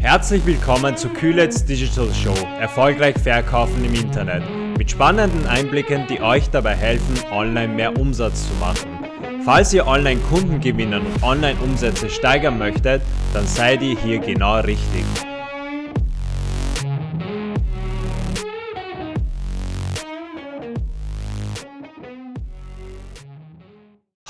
Herzlich willkommen zu Kühlets Digital Show, erfolgreich verkaufen im Internet. Mit spannenden Einblicken, die euch dabei helfen, online mehr Umsatz zu machen. Falls ihr online Kunden gewinnen und online Umsätze steigern möchtet, dann seid ihr hier genau richtig.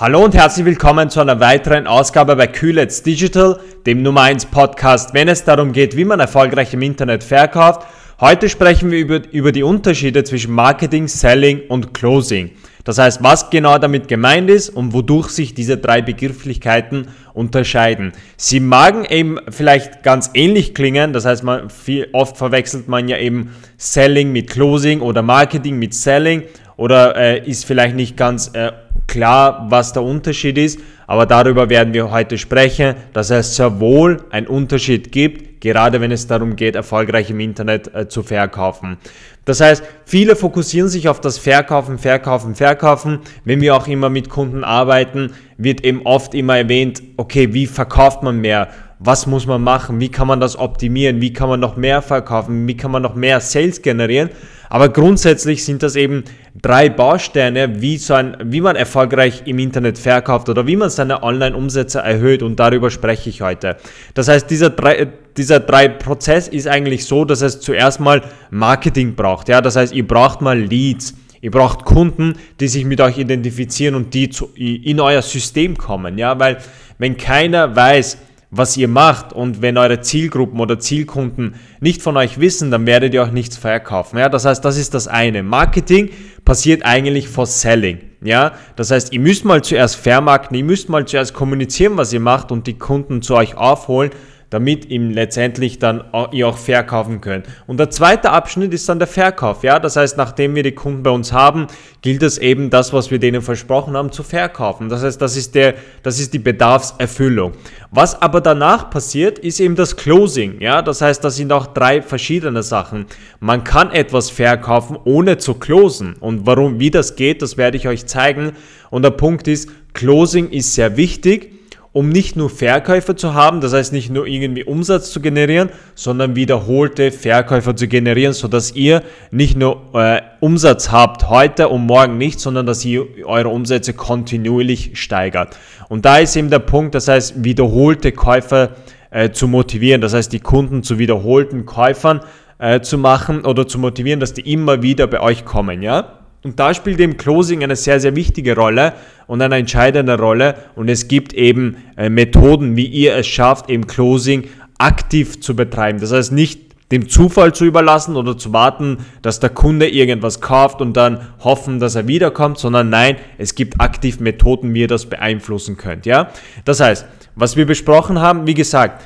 Hallo und herzlich willkommen zu einer weiteren Ausgabe bei Kühlets Digital, dem Nummer 1 Podcast, wenn es darum geht, wie man erfolgreich im Internet verkauft. Heute sprechen wir über, über die Unterschiede zwischen Marketing, Selling und Closing. Das heißt, was genau damit gemeint ist und wodurch sich diese drei Begrifflichkeiten unterscheiden. Sie magen eben vielleicht ganz ähnlich klingen, das heißt, man, viel, oft verwechselt man ja eben Selling mit Closing oder Marketing mit Selling oder äh, ist vielleicht nicht ganz äh, klar, was der Unterschied ist, aber darüber werden wir heute sprechen, dass es sehr wohl einen Unterschied gibt, gerade wenn es darum geht, erfolgreich im Internet äh, zu verkaufen. Das heißt, viele fokussieren sich auf das Verkaufen, Verkaufen, Verkaufen. Wenn wir auch immer mit Kunden arbeiten, wird eben oft immer erwähnt, okay, wie verkauft man mehr? Was muss man machen? Wie kann man das optimieren? Wie kann man noch mehr verkaufen? Wie kann man noch mehr Sales generieren? Aber grundsätzlich sind das eben drei Bausteine, wie, so ein, wie man erfolgreich im Internet verkauft oder wie man seine Online-Umsätze erhöht und darüber spreche ich heute. Das heißt, dieser drei, dieser drei Prozess ist eigentlich so, dass es zuerst mal Marketing braucht. Ja? Das heißt, ihr braucht mal Leads. Ihr braucht Kunden, die sich mit euch identifizieren und die zu, in euer System kommen. Ja? Weil wenn keiner weiß, was ihr macht und wenn eure Zielgruppen oder Zielkunden nicht von euch wissen, dann werdet ihr auch nichts verkaufen. Ja, das heißt, das ist das eine. Marketing passiert eigentlich vor Selling. Ja, das heißt, ihr müsst mal zuerst vermarkten, ihr müsst mal zuerst kommunizieren, was ihr macht und die Kunden zu euch aufholen damit ihm letztendlich dann ihr auch verkaufen könnt. Und der zweite Abschnitt ist dann der Verkauf. Ja, das heißt, nachdem wir die Kunden bei uns haben, gilt es eben das, was wir denen versprochen haben, zu verkaufen. Das heißt, das ist der, das ist die Bedarfserfüllung. Was aber danach passiert, ist eben das Closing. Ja, das heißt, das sind auch drei verschiedene Sachen. Man kann etwas verkaufen, ohne zu closen. Und warum, wie das geht, das werde ich euch zeigen. Und der Punkt ist, Closing ist sehr wichtig um nicht nur Verkäufer zu haben, das heißt nicht nur irgendwie Umsatz zu generieren, sondern wiederholte Verkäufer zu generieren, sodass ihr nicht nur äh, Umsatz habt heute und morgen nicht, sondern dass ihr eure Umsätze kontinuierlich steigert. Und da ist eben der Punkt, das heißt wiederholte Käufer äh, zu motivieren, das heißt die Kunden zu wiederholten Käufern äh, zu machen oder zu motivieren, dass die immer wieder bei euch kommen, ja? Und da spielt eben Closing eine sehr, sehr wichtige Rolle und eine entscheidende Rolle. Und es gibt eben äh, Methoden, wie ihr es schafft, eben Closing aktiv zu betreiben. Das heißt nicht dem Zufall zu überlassen oder zu warten, dass der Kunde irgendwas kauft und dann hoffen, dass er wiederkommt, sondern nein, es gibt aktiv Methoden, wie ihr das beeinflussen könnt. Ja? Das heißt, was wir besprochen haben, wie gesagt,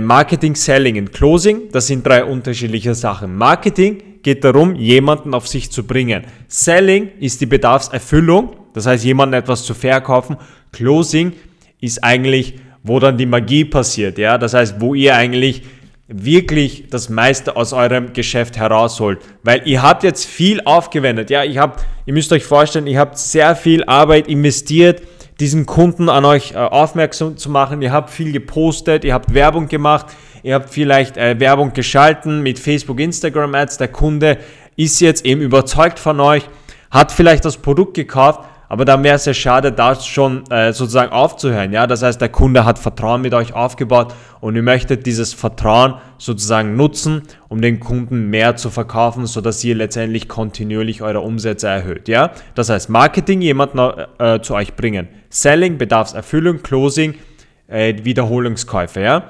Marketing, Selling und Closing, das sind drei unterschiedliche Sachen. Marketing geht darum, jemanden auf sich zu bringen. Selling ist die Bedarfserfüllung, das heißt, jemanden etwas zu verkaufen. Closing ist eigentlich, wo dann die Magie passiert, ja, das heißt, wo ihr eigentlich wirklich das meiste aus eurem Geschäft herausholt, weil ihr habt jetzt viel aufgewendet, ja, ich habe, ihr müsst euch vorstellen, ihr habt sehr viel Arbeit investiert, diesen Kunden an euch äh, aufmerksam zu machen. Ihr habt viel gepostet, ihr habt Werbung gemacht, ihr habt vielleicht äh, Werbung geschalten mit Facebook, Instagram Ads. Der Kunde ist jetzt eben überzeugt von euch, hat vielleicht das Produkt gekauft, aber dann wäre es ja schade, da schon äh, sozusagen aufzuhören. Ja, das heißt, der Kunde hat Vertrauen mit euch aufgebaut und ihr möchtet dieses Vertrauen sozusagen nutzen, um den Kunden mehr zu verkaufen, sodass ihr letztendlich kontinuierlich eure Umsätze erhöht. Ja, das heißt, Marketing jemanden äh, zu euch bringen, Selling, Bedarfserfüllung, Closing, äh, Wiederholungskäufe. Ja,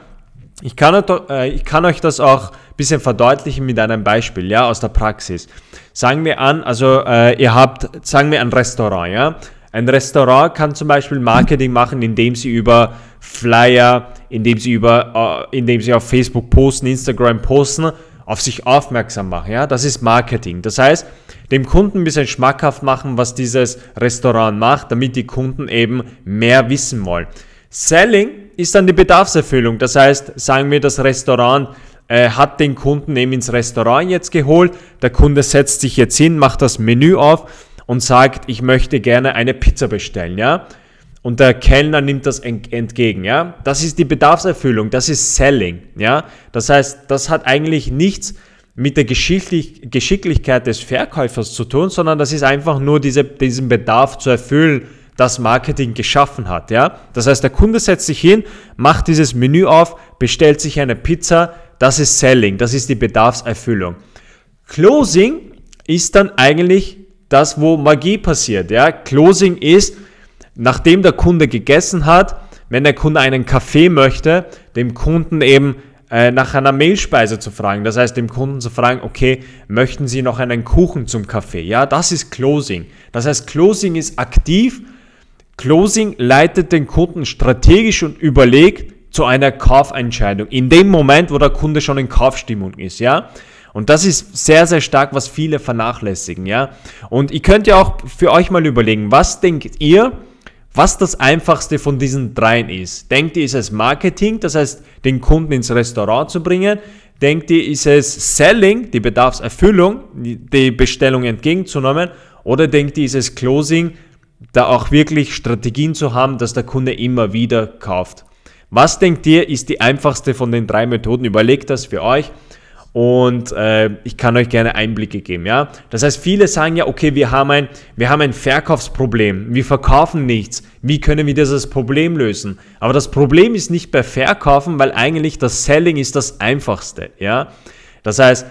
ich kann, äh, ich kann euch das auch bisschen verdeutlichen mit einem Beispiel, ja, aus der Praxis. Sagen wir an, also äh, ihr habt, sagen wir ein Restaurant, ja. Ein Restaurant kann zum Beispiel Marketing machen, indem sie über Flyer, indem sie über, äh, indem sie auf Facebook posten, Instagram posten, auf sich aufmerksam machen, ja. Das ist Marketing. Das heißt, dem Kunden ein bisschen schmackhaft machen, was dieses Restaurant macht, damit die Kunden eben mehr wissen wollen. Selling ist dann die Bedarfserfüllung. Das heißt, sagen wir, das Restaurant äh, hat den Kunden eben ins Restaurant jetzt geholt. Der Kunde setzt sich jetzt hin, macht das Menü auf und sagt, ich möchte gerne eine Pizza bestellen, ja. und der Kellner nimmt das entgegen, ja. Das ist die Bedarfserfüllung, das ist Selling, ja. Das heißt, das hat eigentlich nichts mit der Geschicklich Geschicklichkeit des Verkäufers zu tun, sondern das ist einfach nur diese, diesen Bedarf zu erfüllen, das Marketing geschaffen hat, ja. Das heißt, der Kunde setzt sich hin, macht dieses Menü auf, bestellt sich eine Pizza, das ist Selling, das ist die Bedarfserfüllung. Closing ist dann eigentlich das, wo Magie passiert, ja. Closing ist, nachdem der Kunde gegessen hat, wenn der Kunde einen Kaffee möchte, dem Kunden eben äh, nach einer Mehlspeise zu fragen. Das heißt, dem Kunden zu fragen, okay, möchten Sie noch einen Kuchen zum Kaffee? Ja, das ist Closing. Das heißt, Closing ist aktiv. Closing leitet den Kunden strategisch und überlegt zu einer Kaufentscheidung. In dem Moment, wo der Kunde schon in Kaufstimmung ist, ja. Und das ist sehr, sehr stark, was viele vernachlässigen, ja. Und ihr könnt ja auch für euch mal überlegen, was denkt ihr, was das einfachste von diesen dreien ist. Denkt ihr, ist es Marketing, das heißt, den Kunden ins Restaurant zu bringen? Denkt ihr, ist es Selling, die Bedarfserfüllung, die Bestellung entgegenzunehmen? Oder denkt ihr, ist es Closing, da auch wirklich Strategien zu haben, dass der Kunde immer wieder kauft? Was denkt ihr, ist die einfachste von den drei Methoden? Überlegt das für euch und äh, ich kann euch gerne Einblicke geben. Ja? Das heißt, viele sagen ja, okay, wir haben, ein, wir haben ein Verkaufsproblem, wir verkaufen nichts, wie können wir dieses Problem lösen? Aber das Problem ist nicht bei Verkaufen, weil eigentlich das Selling ist das Einfachste. Ja? Das heißt,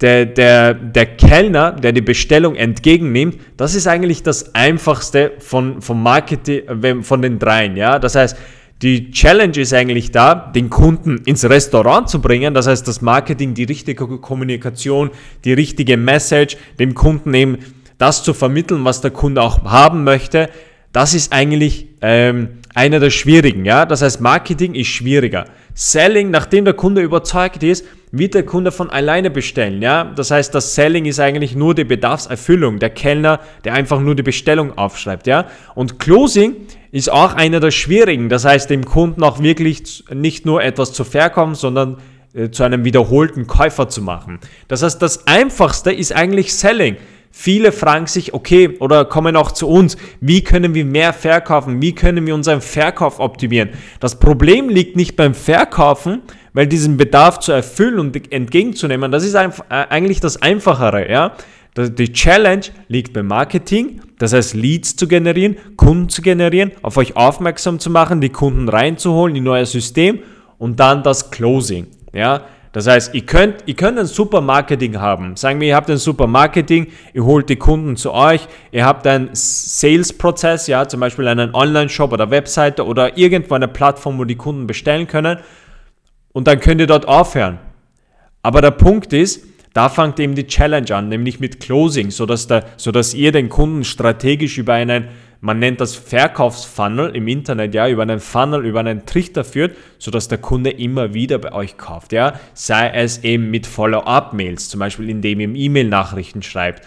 der, der, der Kellner, der die Bestellung entgegennimmt, das ist eigentlich das Einfachste von, vom Marketing, von den dreien. Ja? Das heißt, die Challenge ist eigentlich da, den Kunden ins Restaurant zu bringen. Das heißt, das Marketing, die richtige Kommunikation, die richtige Message, dem Kunden eben das zu vermitteln, was der Kunde auch haben möchte. Das ist eigentlich ähm, einer der schwierigen. Ja? Das heißt, Marketing ist schwieriger. Selling, nachdem der Kunde überzeugt ist, wird der Kunde von alleine bestellen. Ja? Das heißt, das Selling ist eigentlich nur die Bedarfserfüllung. Der Kellner, der einfach nur die Bestellung aufschreibt. Ja? Und Closing ist auch einer der schwierigen. Das heißt, dem Kunden auch wirklich nicht nur etwas zu verkaufen, sondern äh, zu einem wiederholten Käufer zu machen. Das heißt, das Einfachste ist eigentlich Selling. Viele fragen sich, okay, oder kommen auch zu uns, wie können wir mehr verkaufen? Wie können wir unseren Verkauf optimieren? Das Problem liegt nicht beim Verkaufen, weil diesen Bedarf zu erfüllen und entgegenzunehmen, das ist äh, eigentlich das Einfachere, ja. Die Challenge liegt beim Marketing, das heißt Leads zu generieren, Kunden zu generieren, auf euch aufmerksam zu machen, die Kunden reinzuholen in euer System und dann das Closing. Ja, das heißt, ihr könnt, ihr könnt ein super Marketing haben. Sagen wir, ihr habt ein super Marketing, ihr holt die Kunden zu euch, ihr habt einen Sales-Prozess, ja, zum Beispiel einen Online-Shop oder Webseite oder irgendwo eine Plattform, wo die Kunden bestellen können und dann könnt ihr dort aufhören. Aber der Punkt ist, da fängt eben die Challenge an, nämlich mit Closing, sodass, der, sodass ihr den Kunden strategisch über einen, man nennt das Verkaufsfunnel im Internet, ja, über einen Funnel, über einen Trichter führt, sodass der Kunde immer wieder bei euch kauft, ja. Sei es eben mit Follow-up-Mails, zum Beispiel indem ihr E-Mail-Nachrichten schreibt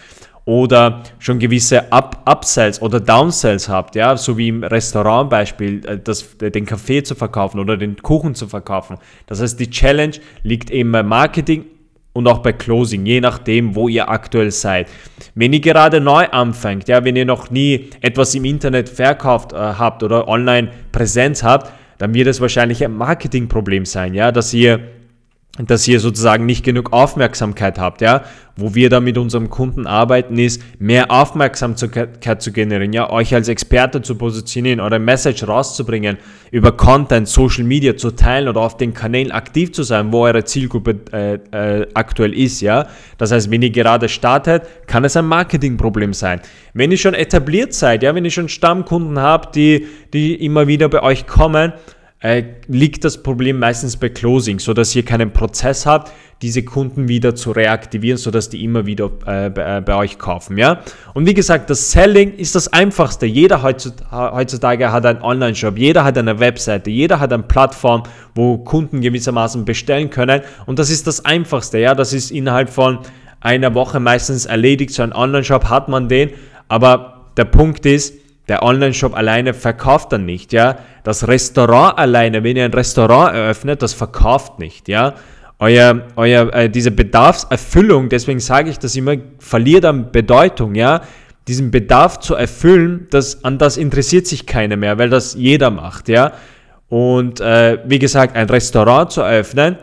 oder schon gewisse Up Upsells oder Downsells habt, ja, so wie im Restaurantbeispiel, äh, das, den Kaffee zu verkaufen oder den Kuchen zu verkaufen. Das heißt, die Challenge liegt eben beim Marketing und auch bei Closing, je nachdem, wo ihr aktuell seid. Wenn ihr gerade neu anfängt, ja, wenn ihr noch nie etwas im Internet verkauft äh, habt oder online Präsenz habt, dann wird es wahrscheinlich ein Marketingproblem sein, ja, dass ihr dass ihr sozusagen nicht genug Aufmerksamkeit habt, ja. Wo wir da mit unserem Kunden arbeiten, ist mehr Aufmerksamkeit zu generieren, ja, euch als Experte zu positionieren, eure Message rauszubringen, über Content, Social Media zu teilen oder auf den Kanälen aktiv zu sein, wo eure Zielgruppe äh, äh, aktuell ist, ja. Das heißt, wenn ihr gerade startet, kann es ein Marketingproblem sein. Wenn ihr schon etabliert seid, ja, wenn ihr schon Stammkunden habt, die, die immer wieder bei euch kommen, äh, liegt das Problem meistens bei Closing, so dass ihr keinen Prozess habt, diese Kunden wieder zu reaktivieren, so dass die immer wieder äh, bei, äh, bei, euch kaufen. Ja? Und wie gesagt, das Selling ist das Einfachste. Jeder heutzutage hat einen Online-Shop, jeder hat eine Webseite, jeder hat eine Plattform, wo Kunden gewissermaßen bestellen können. Und das ist das Einfachste. Ja? Das ist innerhalb von einer Woche meistens erledigt. So ein Online-Shop hat man den. Aber der Punkt ist, der Online-Shop alleine verkauft dann nicht, ja. Das Restaurant alleine, wenn ihr ein Restaurant eröffnet, das verkauft nicht, ja. Euer, euer, äh, diese Bedarfserfüllung, deswegen sage ich das immer, verliert an Bedeutung, ja. diesen Bedarf zu erfüllen, das, an das interessiert sich keiner mehr, weil das jeder macht, ja. Und äh, wie gesagt, ein Restaurant zu eröffnen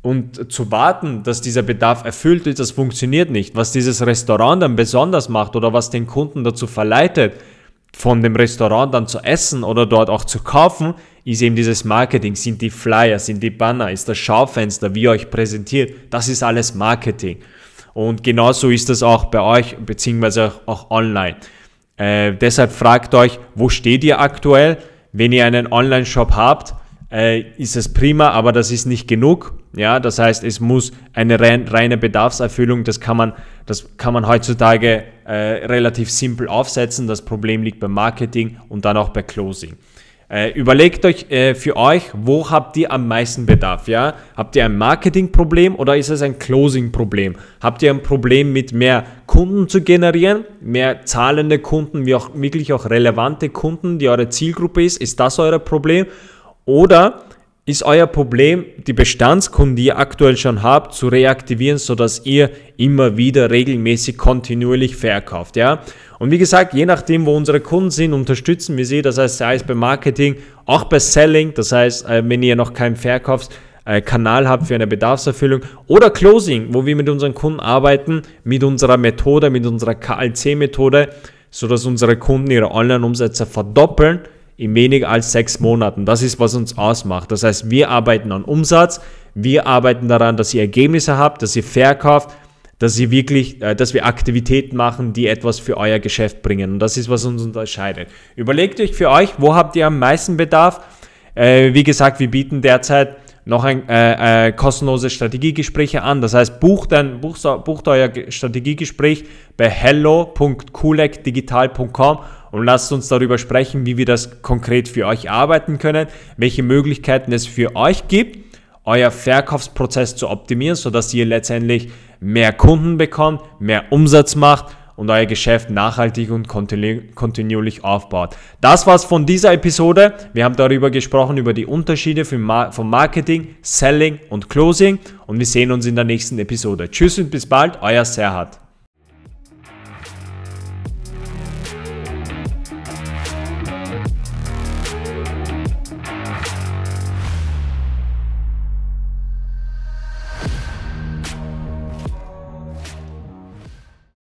und zu warten, dass dieser Bedarf erfüllt ist, das funktioniert nicht. Was dieses Restaurant dann besonders macht oder was den Kunden dazu verleitet, von dem Restaurant dann zu essen oder dort auch zu kaufen, ist eben dieses Marketing, sind die Flyer, sind die Banner, ist das Schaufenster, wie ihr euch präsentiert. Das ist alles Marketing. Und genauso ist das auch bei euch, beziehungsweise auch online. Äh, deshalb fragt euch, wo steht ihr aktuell? Wenn ihr einen Online-Shop habt, äh, ist es prima, aber das ist nicht genug. Ja, das heißt, es muss eine reine Bedarfserfüllung, das kann man, das kann man heutzutage äh, relativ simpel aufsetzen. Das Problem liegt beim Marketing und dann auch bei Closing. Äh, überlegt euch äh, für euch, wo habt ihr am meisten Bedarf? Ja? Habt ihr ein Marketingproblem oder ist es ein Closing-Problem? Habt ihr ein Problem mit mehr Kunden zu generieren, mehr zahlende Kunden, wie auch wirklich auch relevante Kunden, die eure Zielgruppe ist? Ist das euer Problem? Oder ist euer Problem, die Bestandskunden, die ihr aktuell schon habt, zu reaktivieren, sodass ihr immer wieder regelmäßig kontinuierlich verkauft, ja? Und wie gesagt, je nachdem, wo unsere Kunden sind, unterstützen wir sie, das heißt, sei es beim Marketing, auch bei Selling, das heißt, äh, wenn ihr noch keinen Verkaufskanal habt für eine Bedarfserfüllung oder Closing, wo wir mit unseren Kunden arbeiten, mit unserer Methode, mit unserer KLC-Methode, sodass unsere Kunden ihre Online-Umsätze verdoppeln, in weniger als sechs Monaten. Das ist, was uns ausmacht. Das heißt, wir arbeiten an Umsatz, wir arbeiten daran, dass ihr Ergebnisse habt, dass ihr verkauft, dass ihr wirklich, äh, dass wir Aktivitäten machen, die etwas für euer Geschäft bringen. Und das ist, was uns unterscheidet. Überlegt euch für euch, wo habt ihr am meisten Bedarf? Äh, wie gesagt, wir bieten derzeit noch ein äh, äh, kostenlose Strategiegespräche an. Das heißt, bucht, ein, bucht, bucht euer Strategiegespräch bei hello.coolekdigital.com und lasst uns darüber sprechen, wie wir das konkret für euch arbeiten können, welche Möglichkeiten es für euch gibt, euer Verkaufsprozess zu optimieren, sodass ihr letztendlich mehr Kunden bekommt, mehr Umsatz macht und euer Geschäft nachhaltig und kontinuierlich aufbaut. Das war's von dieser Episode. Wir haben darüber gesprochen, über die Unterschiede vom Marketing, Selling und Closing und wir sehen uns in der nächsten Episode. Tschüss und bis bald, euer Serhat.